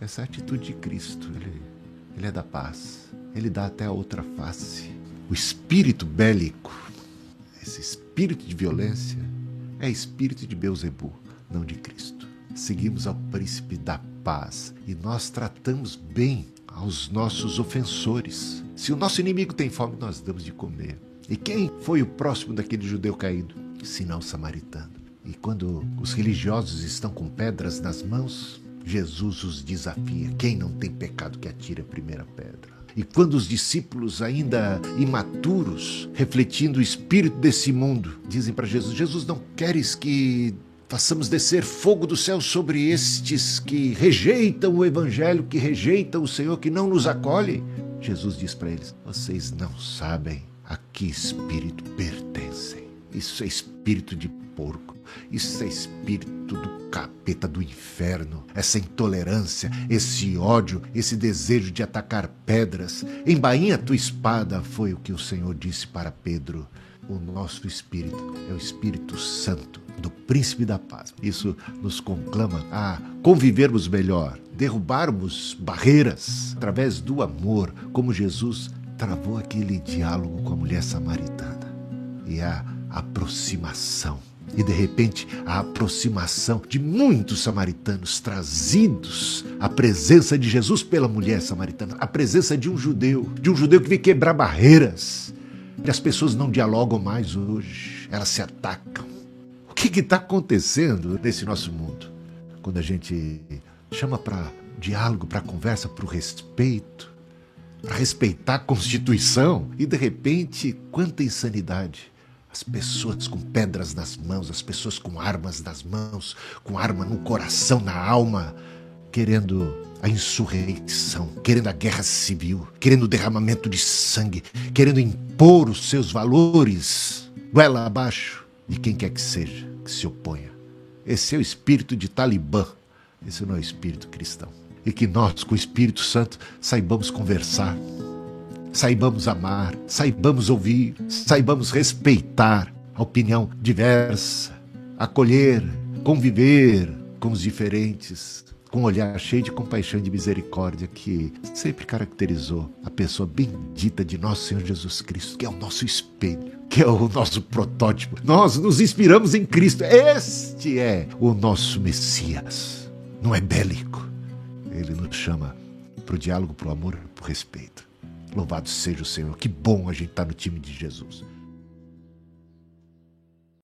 Essa é atitude de Cristo. Ele, ele é da paz. Ele dá até a outra face. O espírito bélico, esse espírito de violência, é espírito de Beuzebu, não de Cristo. Seguimos ao príncipe da paz e nós tratamos bem aos nossos ofensores. Se o nosso inimigo tem fome, nós damos de comer. E quem foi o próximo daquele judeu caído? Sinal samaritano. E quando os religiosos estão com pedras nas mãos, Jesus os desafia. Quem não tem pecado que atire a primeira pedra. E quando os discípulos, ainda imaturos, refletindo o espírito desse mundo, dizem para Jesus: Jesus, não queres que façamos descer fogo do céu sobre estes que rejeitam o Evangelho, que rejeitam o Senhor, que não nos acolhem? Jesus diz para eles: Vocês não sabem a que espírito pertencem. Isso é espírito de porco. Isso é espírito do capeta do inferno. Essa intolerância, esse ódio, esse desejo de atacar pedras. Embainha tua espada, foi o que o Senhor disse para Pedro. O nosso espírito é o Espírito Santo do Príncipe da Paz. Isso nos conclama a convivermos melhor, derrubarmos barreiras através do amor, como Jesus travou aquele diálogo com a mulher samaritana. E a aproximação. E de repente, a aproximação de muitos samaritanos trazidos à presença de Jesus pela mulher samaritana, a presença de um judeu, de um judeu que veio quebrar barreiras. E as pessoas não dialogam mais hoje, elas se atacam. O que está acontecendo nesse nosso mundo? Quando a gente chama para diálogo, para conversa, para o respeito, para respeitar a Constituição, e de repente, quanta insanidade as pessoas com pedras nas mãos, as pessoas com armas nas mãos, com arma no coração, na alma, querendo a insurreição, querendo a guerra civil, querendo o derramamento de sangue, querendo impor os seus valores, goela abaixo de quem quer que seja que se oponha. Esse é o espírito de Talibã, esse não é o espírito cristão. E que nós, com o Espírito Santo, saibamos conversar, saibamos amar, saibamos ouvir, saibamos respeitar a opinião diversa, acolher, conviver com os diferentes, com um olhar cheio de compaixão e de misericórdia que sempre caracterizou a pessoa bendita de nosso Senhor Jesus Cristo, que é o nosso espelho, que é o nosso protótipo. Nós nos inspiramos em Cristo. Este é o nosso Messias. Não é bélico. Ele nos chama para o diálogo, para o amor, para o respeito. Louvado seja o Senhor. Que bom a gente estar tá no time de Jesus.